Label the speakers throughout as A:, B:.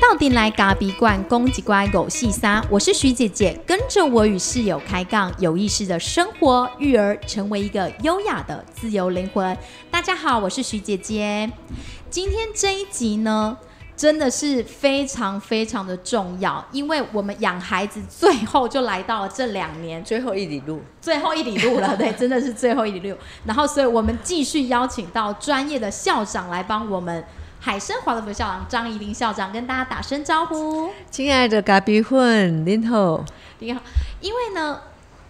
A: 到底来咖比罐公鸡乖狗细沙，我是徐姐姐，跟着我与室友开杠，有意识的生活育儿，成为一个优雅的自由灵魂。大家好，我是徐姐姐。今天这一集呢，真的是非常非常的重要，因为我们养孩子最后就来到了这两年
B: 最后一里路，
A: 最后一里路了，对，真的是最后一里路。然后，所以我们继续邀请到专业的校长来帮我们。海生华德福校长张怡玲校长跟大家打声招呼。
B: 亲爱的咖比混，您好，
A: 你好。因为呢，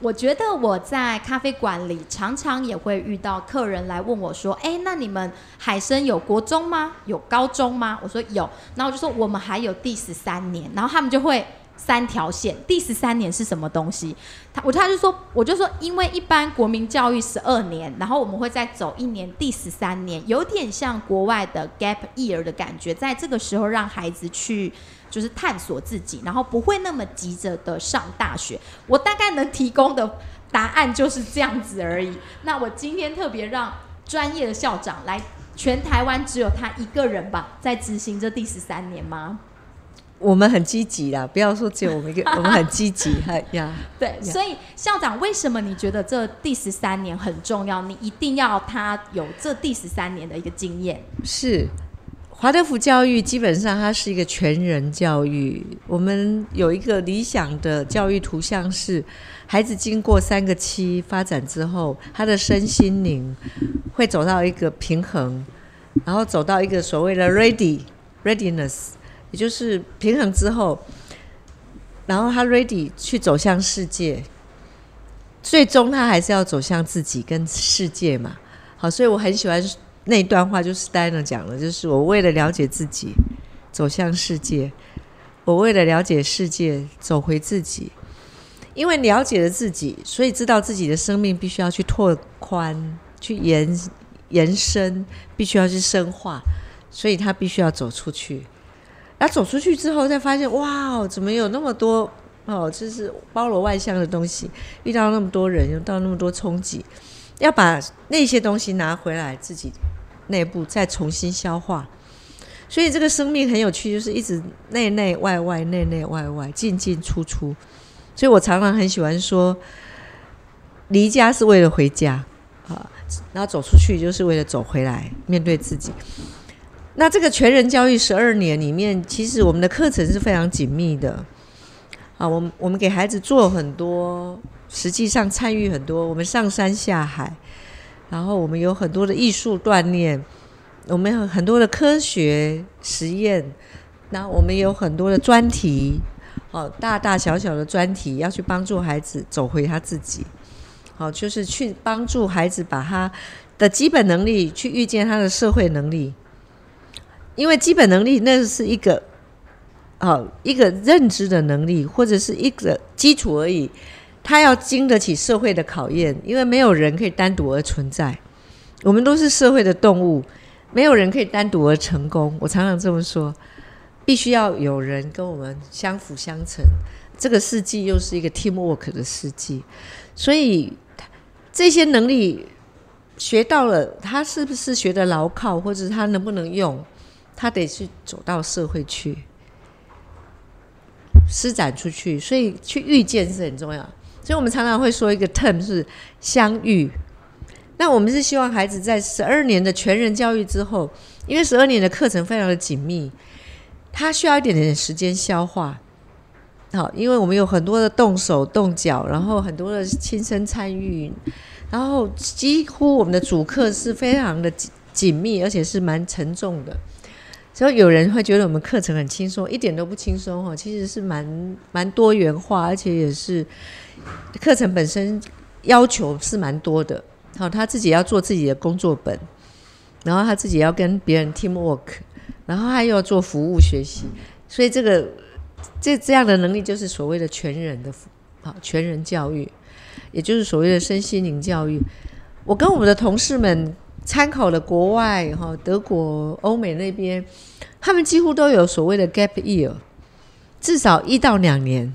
A: 我觉得我在咖啡馆里常常也会遇到客人来问我说：“哎，那你们海参有国中吗？有高中吗？”我说有，然后我就说我们还有第十三年，然后他们就会。三条线，第十三年是什么东西？他我他就说，我就说，因为一般国民教育十二年，然后我们会再走一年，第十三年有点像国外的 gap year 的感觉，在这个时候让孩子去就是探索自己，然后不会那么急着的上大学。我大概能提供的答案就是这样子而已。那我今天特别让专业的校长来，全台湾只有他一个人吧，在执行这第十三年吗？
B: 我们很积极啦，不要说只有我们一个，我们很积极，嗨呀。
A: 对，所以校长，为什么你觉得这第十三年很重要？你一定要他有这第十三年的一个经验。
B: 是华德福教育基本上它是一个全人教育。我们有一个理想的教育图像是，孩子经过三个期发展之后，他的身心灵会走到一个平衡，然后走到一个所谓的 ready readiness。也就是平衡之后，然后他 ready 去走向世界，最终他还是要走向自己跟世界嘛。好，所以我很喜欢那段话，就是 Steiner 讲的，就是我为了了解自己，走向世界；我为了了解世界，走回自己。因为了解了自己，所以知道自己的生命必须要去拓宽、去延延伸，必须要去深化，所以他必须要走出去。然后走出去之后，再发现哇，怎么有那么多哦，就是包罗万象的东西，遇到那么多人，遇到那么多冲击，要把那些东西拿回来自己内部再重新消化。所以这个生命很有趣，就是一直内内外外，内内外外，进进出出。所以我常常很喜欢说，离家是为了回家啊，然后走出去就是为了走回来，面对自己。那这个全人教育十二年里面，其实我们的课程是非常紧密的啊。我们我们给孩子做很多，实际上参与很多。我们上山下海，然后我们有很多的艺术锻炼，我们有很多的科学实验，那我们有很多的专题，哦，大大小小的专题，要去帮助孩子走回他自己。好，就是去帮助孩子把他的基本能力去遇见他的社会能力。因为基本能力那是一个，哦，一个认知的能力，或者是一个基础而已。他要经得起社会的考验，因为没有人可以单独而存在。我们都是社会的动物，没有人可以单独而成功。我常常这么说，必须要有人跟我们相辅相成。这个世纪又是一个 teamwork 的世纪，所以这些能力学到了，他是不是学的牢靠，或者他能不能用？他得去走到社会去，施展出去，所以去遇见是很重要。所以我们常常会说一个 term 是相遇。那我们是希望孩子在十二年的全人教育之后，因为十二年的课程非常的紧密，他需要一点点时间消化。好，因为我们有很多的动手动脚，然后很多的亲身参与，然后几乎我们的主课是非常的紧密，而且是蛮沉重的。所以有人会觉得我们课程很轻松，一点都不轻松哦。其实是蛮蛮多元化，而且也是课程本身要求是蛮多的。好，他自己要做自己的工作本，然后他自己要跟别人 team work，然后他又要做服务学习。所以这个这这样的能力就是所谓的全人的好全人教育，也就是所谓的身心灵教育。我跟我们的同事们。参考了国外哈，德国、欧美那边，他们几乎都有所谓的 gap year，至少一到两年，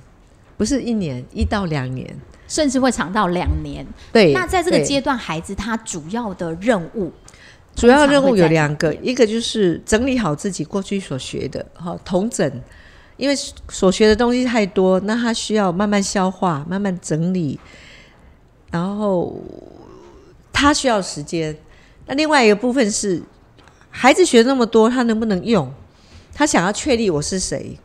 B: 不是一年，一到两年，
A: 甚至会长到两年。
B: 对，
A: 那在这个阶段，孩子他主要的任务
B: 主要任务有两个，一个就是整理好自己过去所学的，哈，统整，因为所学的东西太多，那他需要慢慢消化、慢慢整理，然后他需要时间。那另外一个部分是，孩子学那么多，他能不能用？他想要确立我是谁，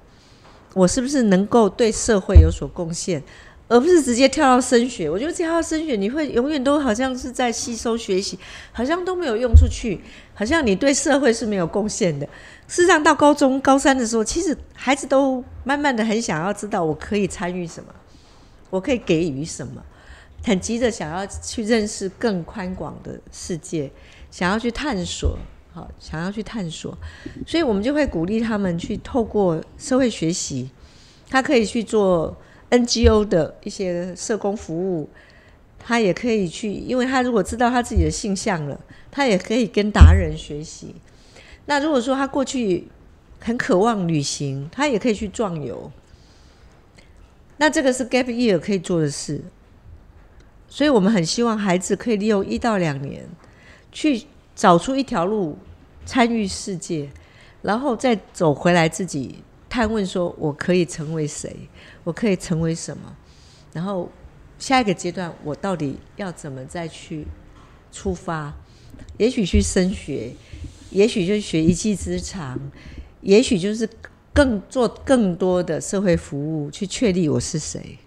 B: 我是不是能够对社会有所贡献，而不是直接跳到升学。我觉得跳到升学，你会永远都好像是在吸收学习，好像都没有用出去，好像你对社会是没有贡献的。事实上，到高中高三的时候，其实孩子都慢慢的很想要知道我可以参与什么，我可以给予什么，很急着想要去认识更宽广的世界，想要去探索，好，想要去探索，所以我们就会鼓励他们去透过社会学习，他可以去做 NGO 的一些社工服务，他也可以去，因为他如果知道他自己的性向了，他也可以跟达人学习。那如果说他过去很渴望旅行，他也可以去壮游。那这个是 gap year 可以做的事，所以我们很希望孩子可以利用一到两年，去找出一条路，参与世界，然后再走回来自己探问说：我可以成为谁？我可以成为什么？然后下一个阶段，我到底要怎么再去出发？也许去升学，也许就学一技之长，也许就是更做更多的社会服务，去确立我是谁。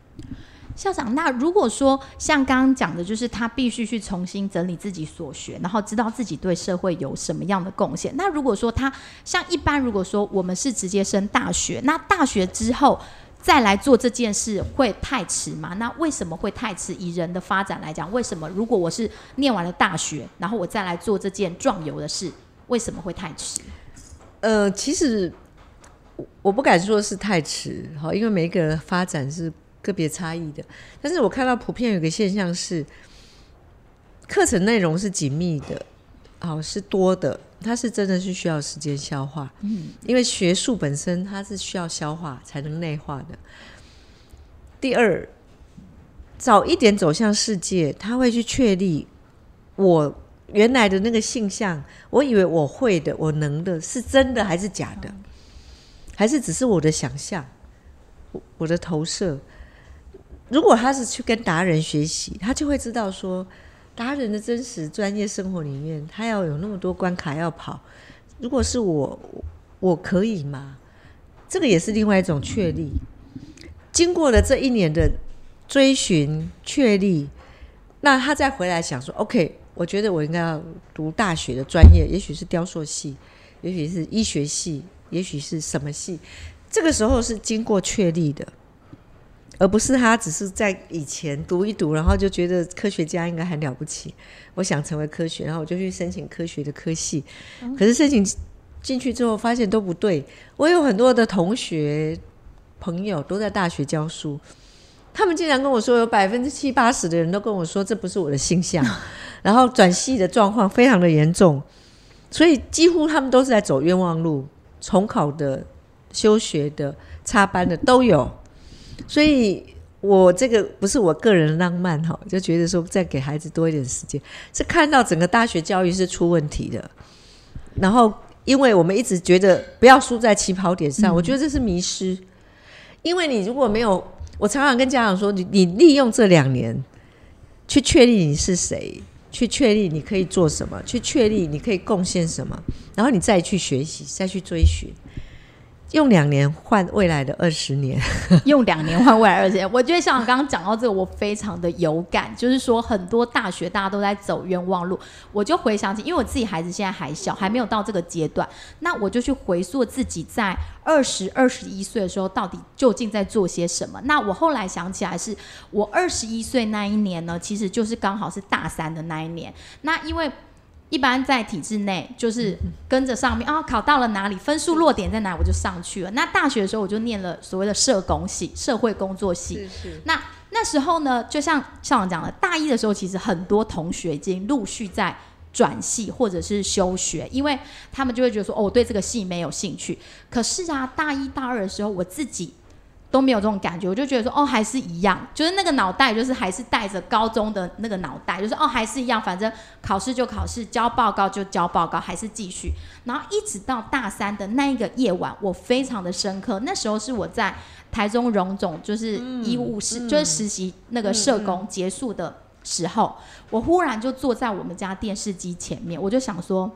A: 校长，那如果说像刚刚讲的，就是他必须去重新整理自己所学，然后知道自己对社会有什么样的贡献。那如果说他像一般，如果说我们是直接升大学，那大学之后再来做这件事会太迟吗？那为什么会太迟？以人的发展来讲，为什么如果我是念完了大学，然后我再来做这件壮游的事，为什么会太迟？
B: 呃，其实我我不敢说是太迟，哈，因为每一个人发展是个别差异的。但是我看到普遍有个现象是，课程内容是紧密的，好是多的，它是真的是需要时间消化。嗯，因为学术本身它是需要消化才能内化的。第二，早一点走向世界，他会去确立我原来的那个性向，我以为我会的，我能的，是真的还是假的？还是只是我的想象，我我的投射？如果他是去跟达人学习，他就会知道说，达人的真实专业生活里面，他要有那么多关卡要跑。如果是我，我可以吗？这个也是另外一种确立。经过了这一年的追寻确立，那他再回来想说，OK，我觉得我应该要读大学的专业，也许是雕塑系，也许是医学系，也许是什么系。这个时候是经过确立的，而不是他只是在以前读一读，然后就觉得科学家应该很了不起，我想成为科学，然后我就去申请科学的科系。可是申请进去之后，发现都不对。我有很多的同学朋友都在大学教书，他们竟然跟我说，有百分之七八十的人都跟我说这不是我的性向，然后转系的状况非常的严重，所以几乎他们都是在走冤枉路，重考的、休学的、插班的都有。所以我这个不是我个人浪漫哈，就觉得说再给孩子多一点时间，是看到整个大学教育是出问题的，然后因为我们一直觉得不要输在起跑点上，我觉得这是迷失。因为你如果没有，我常常跟家长说，你你利用这两年去确立你是谁，去确立你可以做什么，去确立你可以贡献什么，然后你再去学习，再去追寻，用两年换未来的二十年。
A: 用两年换未来二十年，我觉得像刚刚讲到这个，我非常的有感，就是说很多大学大家都在走冤枉路，我就回想起，因为我自己孩子现在还小，还没有到这个阶段，那我就去回溯自己在二十二十一岁的时候，到底究竟在做些什么。那我后来想起来，是我二十一岁那一年呢，其实就是刚好是大三的那一年，那因为。一般在体制内，就是跟着上面啊，考到了哪里，分数落点在哪，我就上去了。那大学的时候，我就念了所谓的社工系、社会工作系。
B: 是是。
A: 那那时候呢，就像校长讲的，大一的时候，其实很多同学已经陆续在转系或者是休学，因为他们就会觉得说，哦，我对这个系没有兴趣。可是啊，大一大二的时候，我自己都没有这种感觉，我就觉得说，哦，还是一样，就是那个脑袋，就是还是带着高中的那个脑袋，就是哦，还是一样，反正考试就考试，交报告就交报告，还是继续。然后一直到大三的那一个夜晚，我非常的深刻。那时候是我在台中荣总，就是医务室，就是实习那个社工结束的时候，我忽然就坐在我们家电视机前面，我就想说。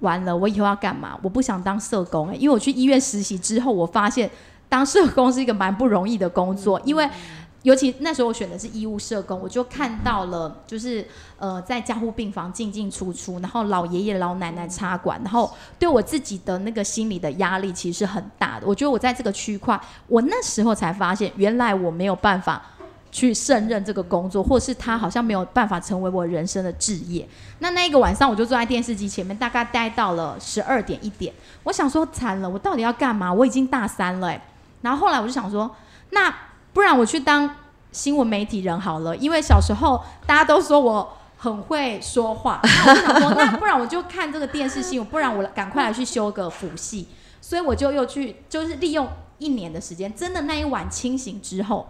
A: 完了，我以后要干嘛？我不想当社工哎，因为我去医院实习之后，我发现。当社工是一个蛮不容易的工作，因为尤其那时候我选的是医务社工，我就看到了，就是呃在加护病房进进出出，然后老爷爷老奶奶插管，然后对我自己的那个心理的压力其实是很大的。我觉得我在这个区块，我那时候才发现，原来我没有办法去胜任这个工作，或是他好像没有办法成为我人生的置业。那那一个晚上，我就坐在电视机前面，大概待到了十二点一点。我想说，惨了，我到底要干嘛？我已经大三了，哎。然后后来我就想说，那不然我去当新闻媒体人好了，因为小时候大家都说我很会说话。我就想说，那不然我就看这个电视新闻，不然我赶快来去修个辅系。所以我就又去，就是利用一年的时间，真的那一晚清醒之后，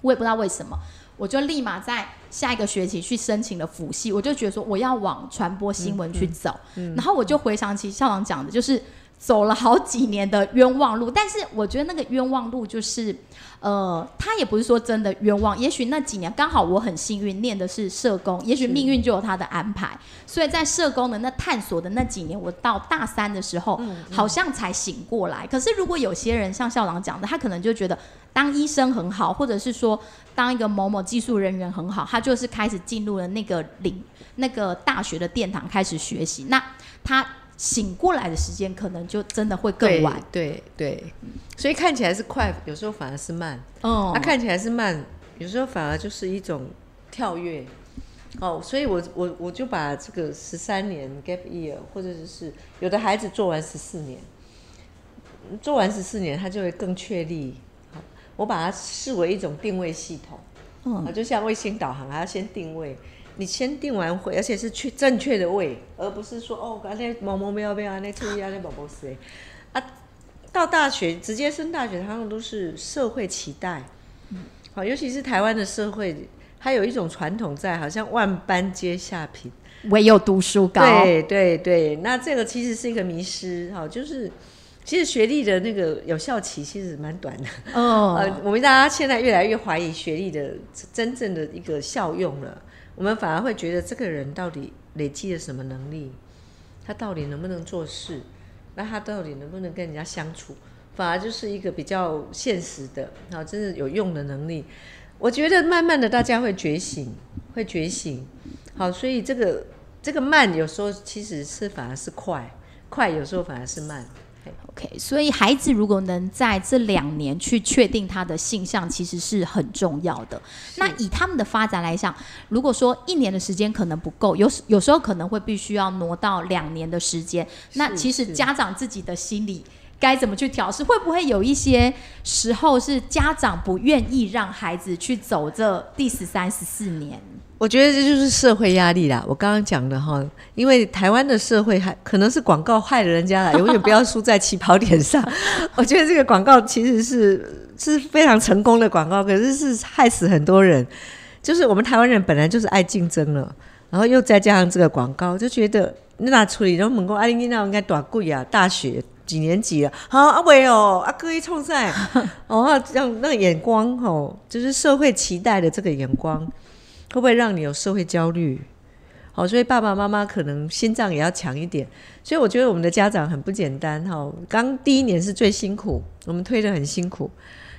A: 我也不知道为什么，我就立马在下一个学期去申请了辅系。我就觉得说，我要往传播新闻去走。然后我就回想起校长讲的，就是。走了好几年的冤枉路，但是我觉得那个冤枉路就是，呃，他也不是说真的冤枉，也许那几年刚好我很幸运念的是社工，也许命运就有他的安排，所以在社工的那探索的那几年，我到大三的时候，好像才醒过来。可是如果有些人像校长讲的，他可能就觉得当医生很好，或者是说当一个某某技术人员很好，他就是开始进入了那个领那个大学的殿堂开始学习，那他。醒过来的时间可能就真的会更晚，
B: 对对，所以看起来是快，有时候反而是慢。哦，它看起来是慢，有时候反而就是一种跳跃。哦，所以我我我就把这个十三年 gap year，或者是有的孩子做完十四年，做完十四年他就会更确立。我把它视为一种定位系统。嗯，就像卫星导航，还要先定位。你先定完位，而且是去正确的位，而不是说哦，刚才某某没有没有，那注意啊，那宝宝谁啊。到大学直接升大学，他们都是社会期待，好，尤其是台湾的社会，它有一种传统在，好像万般皆下品，
A: 唯有读书高。
B: 对对对，那这个其实是一个迷失，哈，就是其实学历的那个有效期其实蛮短的。哦，呃，我们大家现在越来越怀疑学历的真正的一个效用了。我们反而会觉得这个人到底累积了什么能力？他到底能不能做事？那他到底能不能跟人家相处？反而就是一个比较现实的，好，真的有用的能力。我觉得慢慢的大家会觉醒，会觉醒。好，所以这个这个慢有时候其实是反而是快，快有时候反而是慢。
A: OK，所以孩子如果能在这两年去确定他的性向，其实是很重要的。那以他们的发展来讲，如果说一年的时间可能不够，有有时候可能会必须要挪到两年的时间。那其实家长自己的心理该怎么去调试？会不会有一些时候是家长不愿意让孩子去走这第十三、十四年？
B: 我觉得这就是社会压力啦。我刚刚讲的哈，因为台湾的社会还可能是广告害了人家了，永远不要输在起跑点上。我觉得这个广告其实是是非常成功的广告，可是是害死很多人。就是我们台湾人本来就是爱竞争了，然后又再加上这个广告，就觉得那处理然后猛攻阿玲娜应该多贵啊，大学几年级了？好阿伟哦，阿哥一冲赛 哦，让那个眼光哦，就是社会期待的这个眼光。会不会让你有社会焦虑？好，所以爸爸妈妈可能心脏也要强一点。所以我觉得我们的家长很不简单哈。刚第一年是最辛苦，我们推的很辛苦。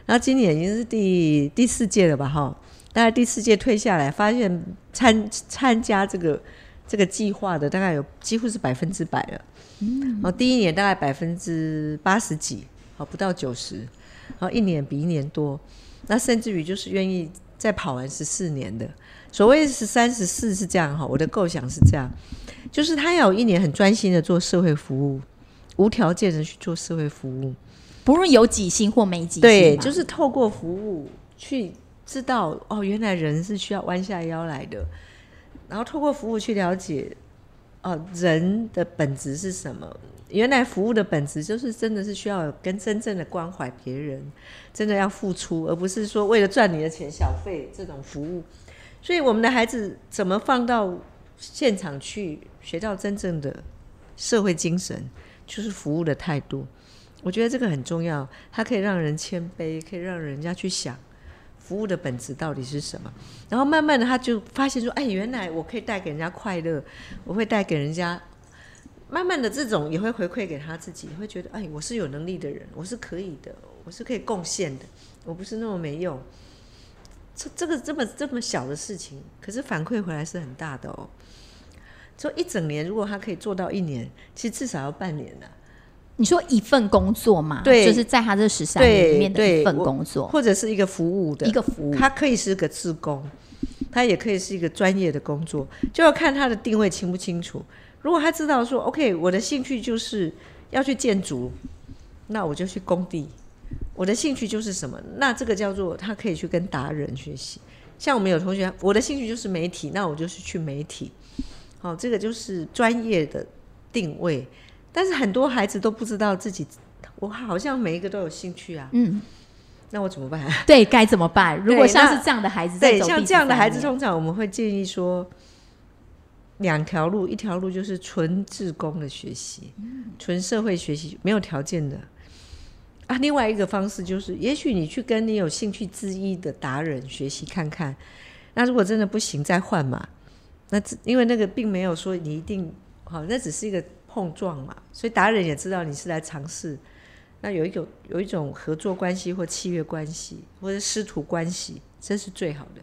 B: 然后今年已经是第第四届了吧哈？大概第四届退下来，发现参参加这个这个计划的大概有几乎是百分之百了。嗯。哦，第一年大概百分之八十几，哦不到九十。然后一年比一年多，那甚至于就是愿意再跑完十四年的。所谓十三十四是这样哈，我的构想是这样，就是他要有一年很专心的做社会服务，无条件的去做社会服务，
A: 不论有几星或没几星，
B: 对，就是透过服务去知道哦，原来人是需要弯下腰来的，然后透过服务去了解哦，人的本质是什么？原来服务的本质就是真的是需要跟真正的关怀别人，真的要付出，而不是说为了赚你的钱小费这种服务。所以我们的孩子怎么放到现场去学到真正的社会精神，就是服务的态度。我觉得这个很重要，它可以让人谦卑，可以让人家去想服务的本质到底是什么。然后慢慢的他就发现说，哎，原来我可以带给人家快乐，我会带给人家。慢慢的，这种也会回馈给他自己，会觉得，哎，我是有能力的人，我是可以的，我是可以贡献的，我不是那么没用。这这个这么这么小的事情，可是反馈回来是很大的哦。说一整年，如果他可以做到一年，其实至少要半年了。
A: 你说一份工作嘛？
B: 对，
A: 就是在他这十三年里面的一份工作，
B: 或者是一个服务的
A: 一个服务，
B: 他可以是个自工，他也可以是一个专业的工作，就要看他的定位清不清楚。如果他知道说，OK，我的兴趣就是要去建筑，那我就去工地。我的兴趣就是什么？那这个叫做他可以去跟达人学习。像我们有同学，我的兴趣就是媒体，那我就是去媒体。好，这个就是专业的定位。但是很多孩子都不知道自己，我好像每一个都有兴趣啊。嗯，那我怎么办？
A: 对，该怎么办？如果像是这样的孩子，
B: 对，像这样的孩子，通常我们会建议说。两条路，一条路就是纯自工的学习，纯社会学习，没有条件的啊。另外一个方式就是，也许你去跟你有兴趣之一的达人学习看看。那如果真的不行，再换嘛。那因为那个并没有说你一定好，那只是一个碰撞嘛。所以达人也知道你是来尝试。那有一种有一种合作关系或契约关系或者师徒关系，这是最好的。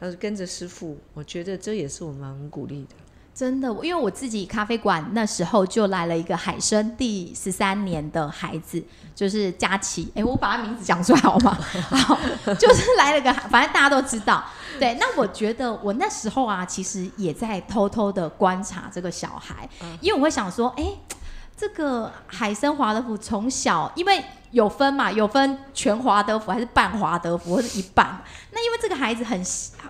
B: 他说：“跟着师傅，我觉得这也是我们很鼓励的。
A: 真的，因为我自己咖啡馆那时候就来了一个海生第十三年的孩子，就是佳琪。哎，我把他名字讲出来好吗？好，就是来了个，反正大家都知道。对，那我觉得我那时候啊，其实也在偷偷的观察这个小孩，因为我会想说，哎。”这个海参华德福从小，因为有分嘛，有分全华德福还是半华德福或者一半。那因为这个孩子很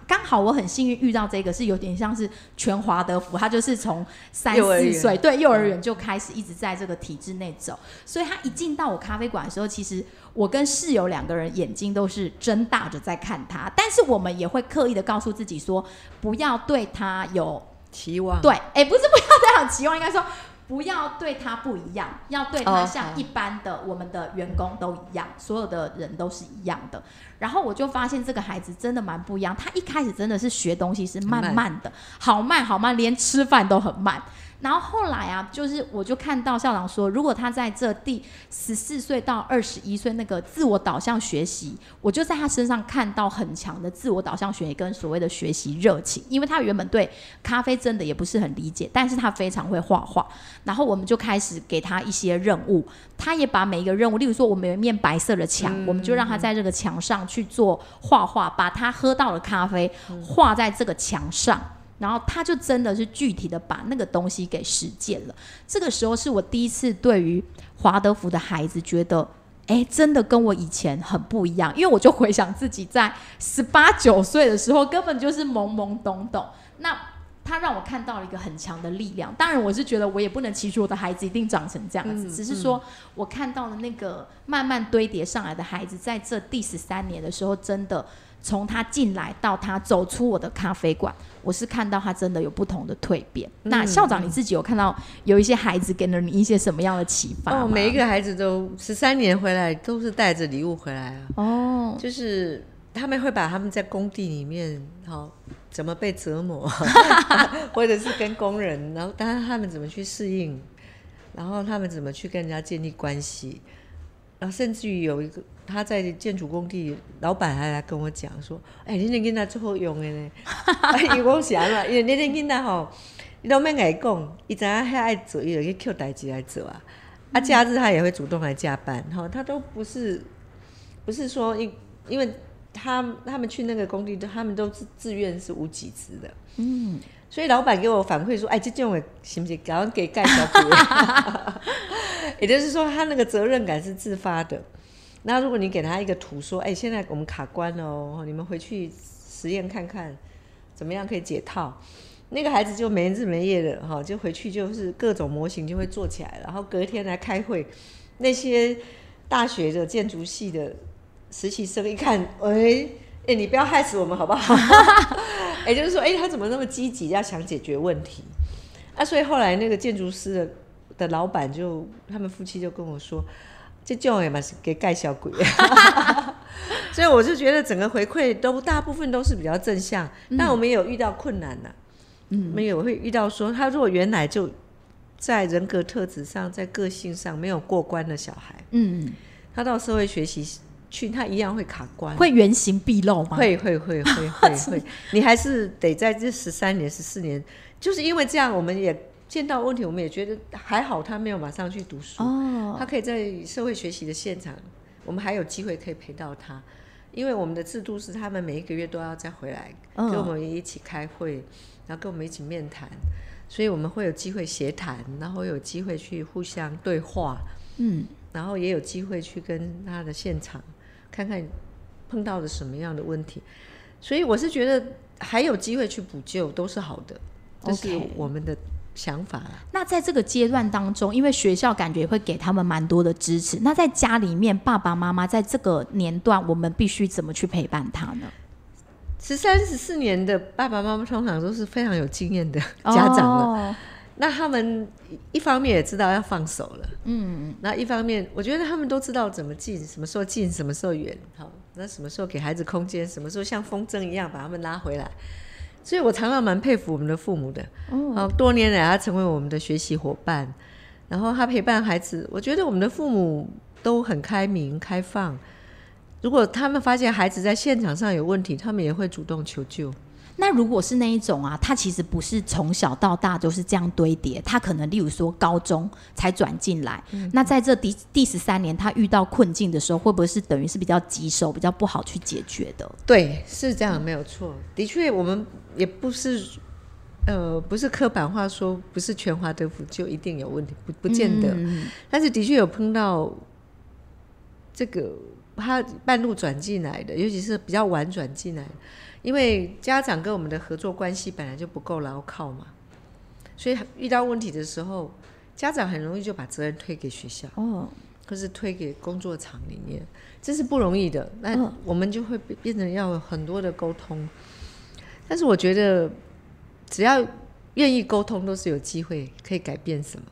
A: 刚好，我很幸运遇到这个是有点像是全华德福，他就是从三四岁对幼儿园就开始一直在这个体制内走，所以他一进到我咖啡馆的时候，其实我跟室友两个人眼睛都是睁大着在看他，但是我们也会刻意的告诉自己说，不要对他有
B: 期望。
A: 对，哎，不是不要这样期望，应该说。不要对他不一样，要对他像一般的我们的员工都一样，所有的人都是一样的。然后我就发现这个孩子真的蛮不一样，他一开始真的是学东西是慢慢的，好慢好慢，连吃饭都很慢。然后后来啊，就是我就看到校长说，如果他在这第十四岁到二十一岁那个自我导向学习，我就在他身上看到很强的自我导向学习跟所谓的学习热情，因为他原本对咖啡真的也不是很理解，但是他非常会画画。然后我们就开始给他一些任务，他也把每一个任务，例如说我们有一面白色的墙，我们就让他在这个墙上去做画画，把他喝到的咖啡画在这个墙上。然后他就真的是具体的把那个东西给实践了。这个时候是我第一次对于华德福的孩子觉得，哎，真的跟我以前很不一样。因为我就回想自己在十八九岁的时候，根本就是懵懵懂懂。那他让我看到了一个很强的力量。当然，我是觉得我也不能期许我的孩子一定长成这样子，只是说我看到了那个慢慢堆叠上来的孩子，在这第十三年的时候，真的。从他进来到他走出我的咖啡馆，我是看到他真的有不同的蜕变。那校长你自己有看到有一些孩子给了你一些什么样的启发
B: 哦，每一个孩子都十三年回来都是带着礼物回来啊。哦，就是他们会把他们在工地里面好怎么被折磨，或者是跟工人，然后当然他们怎么去适应，然后他们怎么去跟人家建立关系。然后甚至于有一个他在建筑工地，老板还来跟我讲说：“哎，你那囡仔最好用的呢。”伊讲啥嘛？因为那那囡仔吼，你都免甲伊讲，伊知影遐爱做，伊就去 Q 代志来做啊。啊，假日他也会主动来加班，哈，他都不是不是说因因为他他们去那个工地，他们都是自愿是无给职的。嗯，所以老板给我反馈说：“哎，这种行不行？赶快给盖小组。”也就是说，他那个责任感是自发的。那如果你给他一个图，说：“哎，现在我们卡关了哦，你们回去实验看看，怎么样可以解套？”那个孩子就没日没夜的哈，就回去就是各种模型就会做起来，然后隔天来开会，那些大学的建筑系的实习生一看，哎、哎、你不要害死我们好不好？也就是说，哎、他怎么那么积极，要想解决问题？啊，所以后来那个建筑师的的老板就他们夫妻就跟我说，这种也嘛是给盖小鬼，所以我就觉得整个回馈都大部分都是比较正向，但我们也有遇到困难呐、嗯，我们也会遇到说，他如果原来就在人格特质上、在个性上没有过关的小孩，
A: 嗯，
B: 他到社会学习去，他一样会卡关，
A: 会原形毕露吗？
B: 会会会会 会会，你还是得在这十三年、十四年，就是因为这样，我们也见到问题，我们也觉得还好，他没有马上去读书，
A: 哦，
B: 他可以在社会学习的现场，我们还有机会可以陪到他。因为我们的制度是，他们每一个月都要再回来
A: 嗯。
B: 跟我们一起开会，然后跟我们一起面谈，所以我们会有机会协谈，然后有机会去互相对话，
A: 嗯，
B: 然后也有机会去跟他的现场看看碰到了什么样的问题，所以我是觉得还有机会去补救都是好的，这是我们的想法啦。
A: 那在这个阶段当中，因为学校感觉会给他们蛮多的支持，那在家里面，爸爸妈妈在这个年段，我们必须怎么去陪伴他呢？
B: 十三、十四年的爸爸妈妈通常都是非常有经验的家长了，
A: 哦
B: 那他们一方面也知道要放手了，
A: 嗯，
B: 那一方面我觉得他们都知道怎么近，什么时候近，什么时候远，好，那什么时候给孩子空间，什么时候像风筝一样把他们拉回来。所以我常常蛮佩服我们的父母的，哦，多年来他成为我们的学习伙伴，然后他陪伴孩子，我觉得我们的父母都很开明开放。如果他们发现孩子在现场上有问题，他们也会主动求救。
A: 那如果是那一种啊，他其实不是从小到大都是这样堆叠，他可能例如说高中才转进来，那在这第第十三年他遇到困境的时候，会不会是等于是比较棘手、比较不好去解决的？
B: 对，是这样，没有错。的确，我们也不是，呃，不是刻板化说，不是全华德福就一定有问题，不不见得。
A: 嗯
B: 但是的确有碰到这个他半路转进来的，尤其是比较晚转进来的，因为家长跟我们的合作关系本来就不够牢靠嘛，所以遇到问题的时候，家长很容易就把责任推给学校。
A: 哦，
B: 或是推给工作场里面，这是不容易的。那
A: 嗯
B: 我们就会变变成要有很多的沟通。但是我觉得，只要愿意沟通，都是有机会可以改变什么。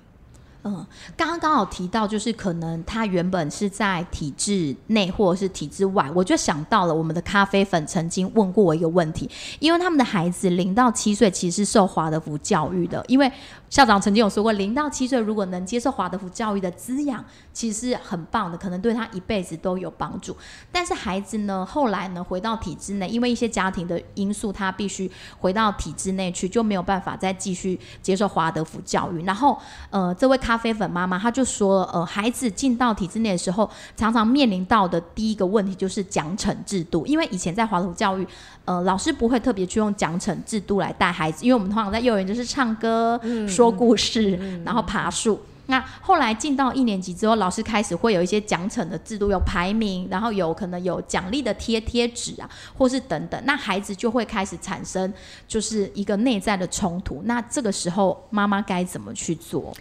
A: 嗯，刚刚刚好提到，就是可能他原本是在体制内或者是体制外，我就想到了我们的咖啡粉曾经问过我一个问题，因为他们的孩子零到七岁其实是受华德福教育的，因为校长曾经有说过，零到七岁如果能接受华德福教育的滋养，其实是很棒的，可能对他一辈子都有帮助。但是孩子呢，后来呢回到体制内，因为一些家庭的因素，他必须回到体制内去，就没有办法再继续接受华德福教育。然后，呃，这位咖啡粉妈妈她就说，呃，孩子进到体制内的时候，常常面临到的第一个问题就是奖惩制度，因为以前在华德福教育，呃，老师不会特别去用奖惩制度来带孩子，因为我们通常在幼儿园就是唱歌、说故事，然后爬树。那后来进到一年级之后，老师开始会有一些奖惩的制度，有排名，然后有可能有奖励的贴贴纸啊，或是等等。那孩子就会开始产生就是一个内在的冲突。那这个时候妈妈该怎么去做？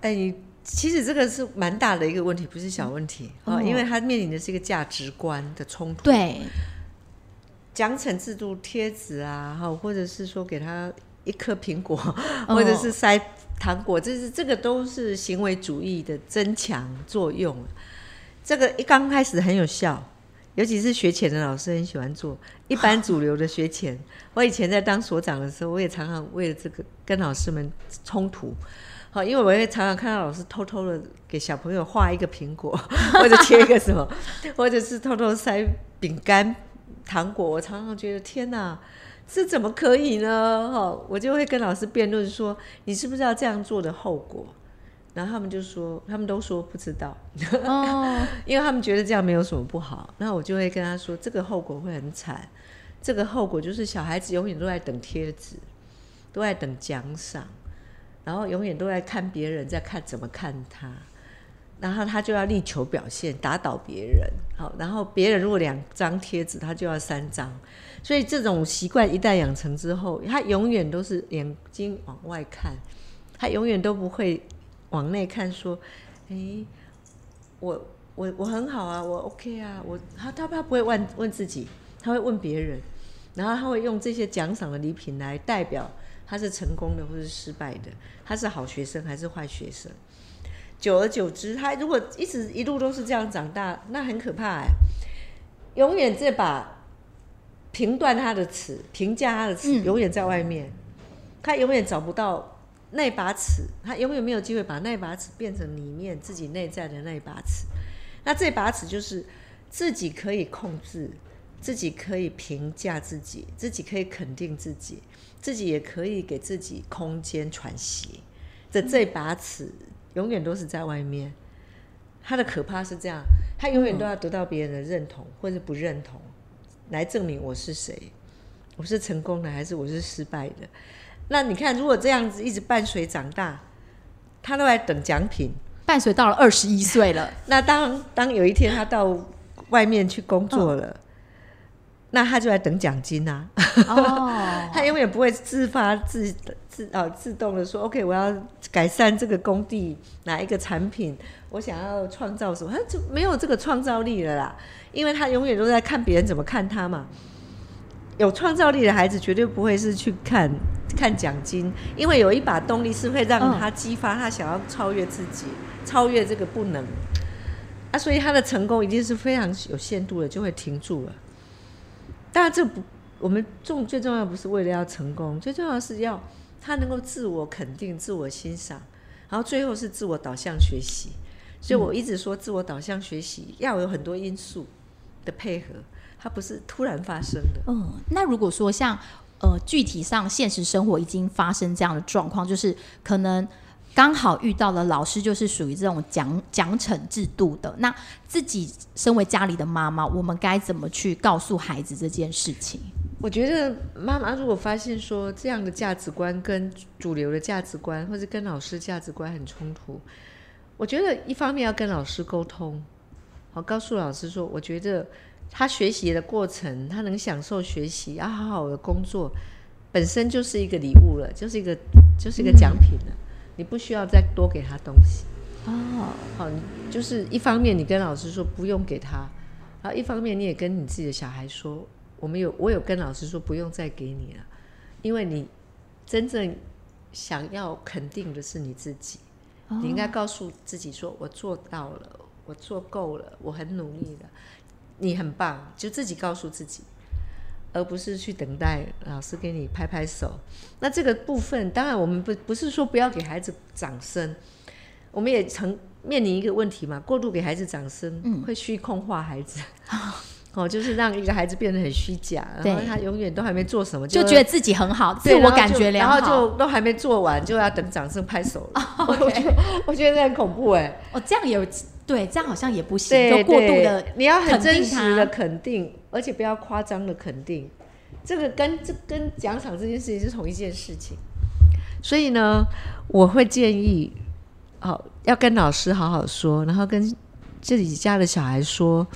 B: 哎，你其实这个是蛮大的一个问题，不是小问题
A: 哦
B: 哦，因为他面临的是一个价值观的冲突。
A: 对，
B: 奖惩制度贴纸啊，哈，或者是说给他一颗苹果，
A: 哦
B: 或者是塞糖果，这是这个都是行为主义的增强作用。这个一刚开始很有效，尤其是学前的老师很喜欢做。一般主流的学前，我以前在当所长的时候，我也常常为了这个跟老师们冲突。好，因为我会常常看到老师偷偷的给小朋友画一个苹果，或者切一个什么，或者是偷偷塞饼干、糖果。我常常觉得天哪，这怎么可以呢？哈，我就会跟老师辩论说，你知不知道这样做的后果？然后他们就说，他们都说不知道，
A: 哦，
B: 因为他们觉得这样没有什么不好。那我就会跟他说，这个后果会很惨，这个后果就是小孩子永远都在等贴纸，都在等奖赏，然后永远都在看别人在看怎么看他。然后他就要力求表现，打倒别人。好，然后别人如果两张贴纸，他就要三张。所以这种习惯一旦养成之后，他永远都是眼睛往外看，他永远都不会往内看，说：“诶，我我我很好啊，我 OK 啊，我他他他不会问问自己，他会问别人，然后他会用这些奖赏的礼品来代表他是成功的或是失败的，他是好学生还是坏学生。久而久之，他如果一直一路都是这样长大，那很可怕哎，永远这把。评断他的尺，评价他的尺，永远在外面，他永远找不到那把尺，他永远没有机会把那把尺变成里面自己内在的那把尺。那这把尺就是自己可以控制，自己可以评价自己，自己可以肯定自己，自己也可以给自己空间喘息的这把尺，永远都是在外面。他的可怕是这样，他永远都要得到别人的认同或者不认同。来证明我是谁，我是成功的还是我是失败的？那你看，如果这样子一直伴随长大，他都在等奖品，
A: 伴随到了二十一岁了。
B: 那当当有一天他到外面去工作了，那他就在等奖金啊。哦，他永远不会自发自自啊自动的说，OK，我要改善这个工地哪一个产品，我想要创造什么，他就没有这个创造力了啦。因为他永远都在看别人怎么看他嘛。有创造力的孩子绝对不会是去看看奖金，因为有一把动力是会让他激发他想要超越自己，超越这个不能啊，所以他的成功一定是非常有限度的，就会停住了。当然，这不我们重最重要不是为了要成功，最重要是要他能够自我肯定、自我欣赏，然后最后是自我导向学习。所以我一直说，自我导向学习要有很多因素。的配合，它不是突然发生的。
A: 嗯，那如果说像呃，具体上现实生活已经发生这样的状况，就是可能刚好遇到了老师，就是属于这种奖奖惩制度的。那自己身为家里的妈妈，我们该怎么去告诉孩子这件事情？
B: 我觉得妈妈如果发现说这样的价值观跟主流的价值观，或者跟老师价值观很冲突，我觉得一方面要跟老师沟通。好，告诉老师说，我觉得他学习的过程，他能享受学习，要好好的工作，本身就是一个礼物了，就是一个就是一个奖品了。你不需要再多给他东西。哦，好，就是一方面你跟老师说不用给他，然后一方面你也跟你自己的小孩说，我们有我有跟老师说不用再给你了，因为你真正想要肯定的是你自己，你应该告诉自己说，我做到了。我做够了，我很努力了，你很棒，就自己告诉自己，而不是去等待老师给你拍拍手。那这个部分，当然我们不不是说不要给孩子掌声，我们也曾面临一个问题嘛，过度给孩子掌声，嗯，会虚空化孩子，哦，就是让一个孩子变得很虚假，然后他永远都还没做什么，
A: 就觉得自己很好，自我感觉良
B: 好，然后就都还没做完，就要等掌声拍手了。我觉得我觉得很恐怖哎，
A: 哦，这样有。对，这样好像也不行，就过度的，
B: 你要很真实的肯定，而且不要夸张的肯定。这个跟这跟奖赏这件事情是同一件事情。所以呢，我会建议，哦，要跟老师好好说，然后跟自己家的小孩说，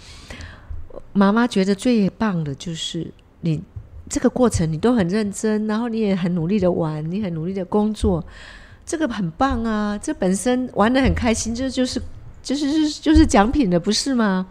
B: 妈妈觉得最棒的就是你这个过程你都很认真，然后你也很努力的玩，你很努力的工作，这个很棒啊，这本身玩的很开心，这就是。就是就是奖品的，不是吗？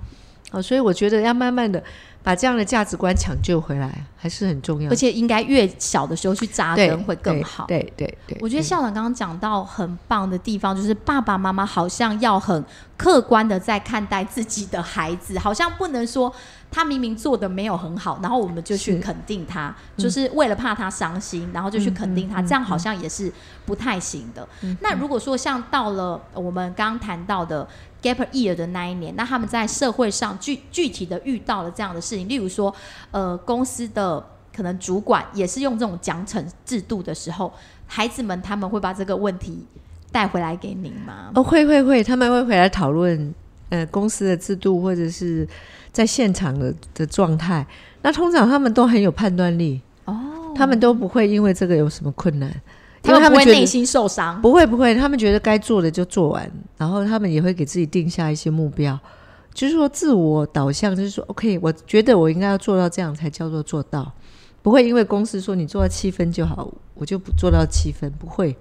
B: 啊，所以我觉得要慢慢的把这样的价值观抢救回来，还是很重要。
A: 而且应该越小的时候去扎根会更好。
B: 对对对，
A: 我觉得校长刚刚讲到很棒的地方，就是爸爸妈妈好像要很客观的在看待自己的孩子，好像不能说。他明明做的没有很好，然后我们就去肯定他，就是为了怕他伤心，然后就去肯定他，这样好像也是不太行的。那如果说像到了我们刚刚谈到的 gap year 的那一年，那他们在社会上具具体的遇到了这样的事情，例如说，呃，公司的可能主管也是用这种奖惩制度的时候，孩子们他们会把这个问题带回来给您吗？
B: 哦，会会会，他们会回来讨论，呃，公司的制度或者是。在现场的的状态，那通常他们都很有判断力哦，他们都不会因为这个有什么困难，
A: 他们不会
B: 因为他们觉得
A: 内心受伤。
B: 不会不会，他们觉得该做的就做完，然后他们也会给自己定下一些目标，就是说自我导向，就是说 OK，我觉得我应该要做到这样才叫做做到，不会因为公司说你做到七分就好，我就不做到七分，不会。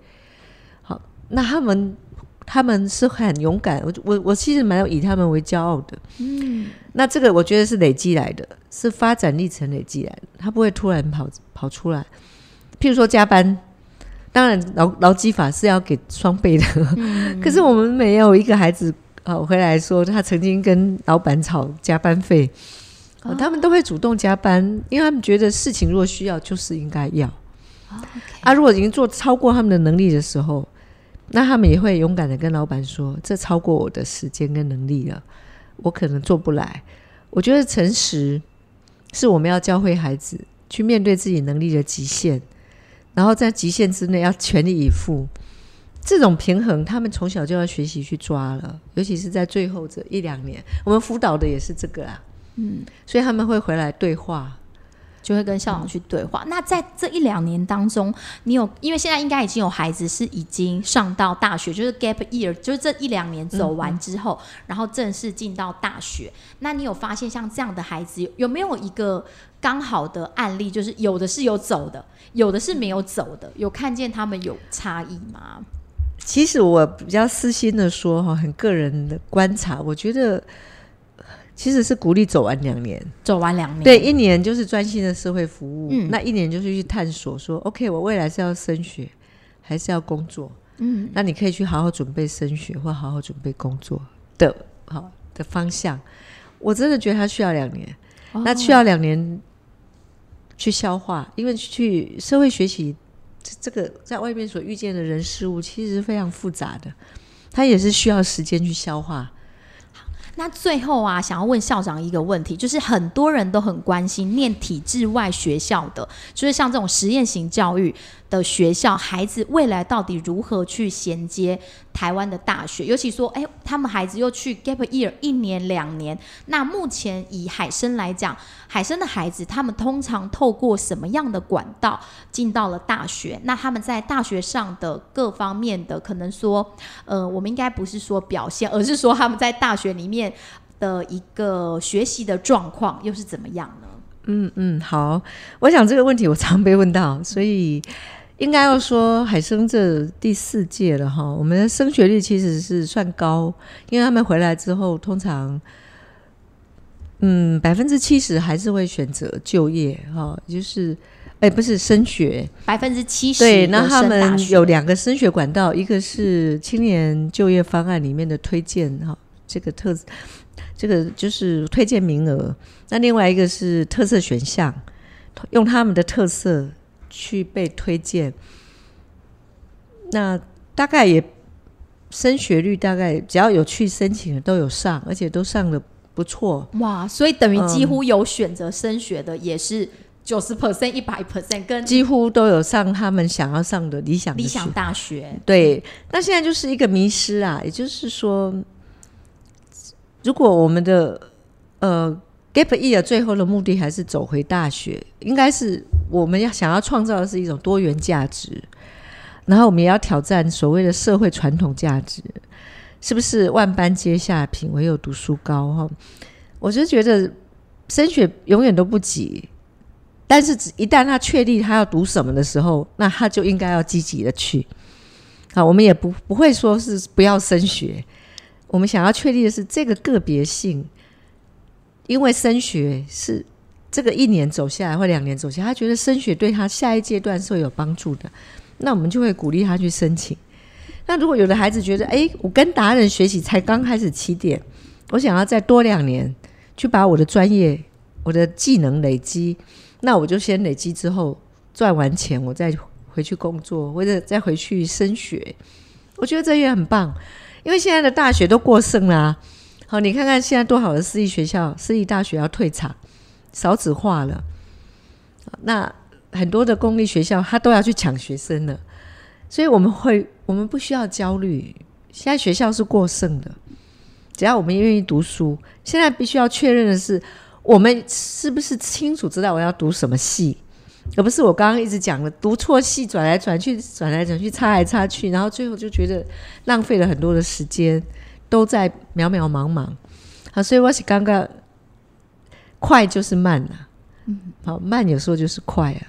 B: 好，那他们他们是很勇敢，我我我其实蛮有以他们为骄傲的。嗯，那这个我觉得是累积来的，是发展历程累积来的，他不会突然跑跑出来。譬如说加班，当然劳劳基法是要给双倍的，可是我们没有一个孩子呃回来说他曾经跟老板吵加班费，哦、他们都会主动加班，因为他们觉得事情如果需要就是应该要。啊，如果已经做超过他们的能力的时候，那他们也会勇敢的跟老板说：“这超过我的时间跟能力了，我可能做不来。”我觉得诚实是我们要教会孩子去面对自己能力的极限，然后在极限之内要全力以赴。这种平衡，他们从小就要学习去抓了，尤其是在最后这一两年，我们辅导的也是这个啊。嗯，所以他们会回来对话。
A: 就会跟校长去对话。那在这一两年当中，你有因为现在应该已经有孩子是已经上到大学，就是 gap year，就是这一两年走完之后，然后正式进到大学。那你有发现像这样的孩子有没有一个刚好的案例？就是有的是有走的，有的是没有走的，有看见他们有差异吗？
B: 其实我比较私心的说哈，很个人的观察，我觉得。其实是鼓励走完两年，
A: 走完两年，
B: 对，一年就是专心的社会服务，嗯，那一年就是去探索，说 OK，我未来是要升学还是要工作，嗯，那你可以去好好准备升学或好好准备工作的好的方向。我真的觉得他需要两年，那需要两年去消化，因为去社会学习这个在外面所遇见的人事物其实是非常复杂的，他也是需要时间去消化。
A: 那最后啊，想要问校长一个问题，就是很多人都很关心念体制外学校的，就是像这种实验型教育。的学校，孩子未来到底如何去衔接台湾的大学？尤其说，哎，他们孩子又去 gap year 一年两年。那目前以海生来讲，海生的孩子他们通常透过什么样的管道进到了大学？那他们在大学上的各方面的，可能说，呃，我们应该不是说表现，而是说他们在大学里面的一个学习的状况又是怎么样呢？
B: 嗯嗯，好，我想这个问题我常被问到，所以。应该要说海生这第四届了哈，我们的升学率其实是算高，因为他们回来之后，通常，嗯，百分之七十还是会选择就业哈，就是，哎，不是升学，
A: 百分之七十
B: 对，那他们有两个升学管道，一个是青年就业方案里面的推荐哈，这个特，这个就是推荐名额，那另外一个是特色选项，用他们的特色。去被推荐，那大概也升学率大概只要有去申请的都有上，而且都上的不错。
A: 哇！所以等于几乎有选择升学的也是九十 percent、一百 percent，跟
B: 几乎都有上他们想要上的理想
A: 理想大学。
B: 对，那现在就是一个迷失啊，也就是说，如果我们的呃。Gap year 最后的目的还是走回大学，应该是我们要想要创造的是一种多元价值，然后我们也要挑战所谓的社会传统价值，是不是万般皆下品，唯有读书高？哈，我就觉得升学永远都不急，但是一旦他确立他要读什么的时候，那他就应该要积极的去。好，我们也不不会说是不要升学，我们想要确立的是这个个别性。因为升学是这个一年走下来或两年走下，他觉得升学对他下一阶段是会有帮助的，那我们就会鼓励他去申请。那如果有的孩子觉得，哎，我跟达人学习才刚开始起点，我想要再多两年去把我的专业、我的技能累积，那我就先累积之后赚完钱，我再回去工作或者再回去升学。我觉得这也很棒，因为现在的大学都过剩啦。好，你看看现在多好的私立学校、私立大学要退场，少子化了。那很多的公立学校，他都要去抢学生了。所以我们会，我们不需要焦虑。现在学校是过剩的，只要我们愿意读书。现在必须要确认的是，我们是不是清楚知道我要读什么系？而不是我刚刚一直讲的读错戏，转来转去，转来转去，擦来擦去，然后最后就觉得浪费了很多的时间，都在渺渺茫茫。啊，所以我是刚刚快就是慢啊，嗯，好慢有时候就是快啊。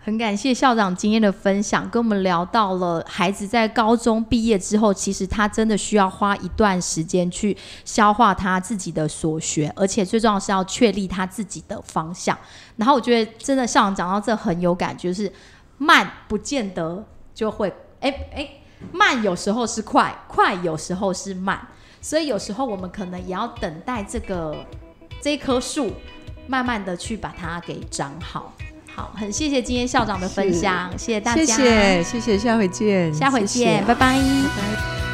A: 很感谢校长今天的分享，跟我们聊到了孩子在高中毕业之后，其实他真的需要花一段时间去消化他自己的所学，而且最重要是要确立他自己的方向。然后我觉得真的校长讲到这很有感觉，是慢不见得就会，哎哎，慢有时候是快，快有时候是慢，所以有时候我们可能也要等待这个这棵树慢慢的去把它给长好。好，很谢谢今天校长的分享，谢谢大家，
B: 谢谢谢谢，下回见，
A: 下回见，拜拜。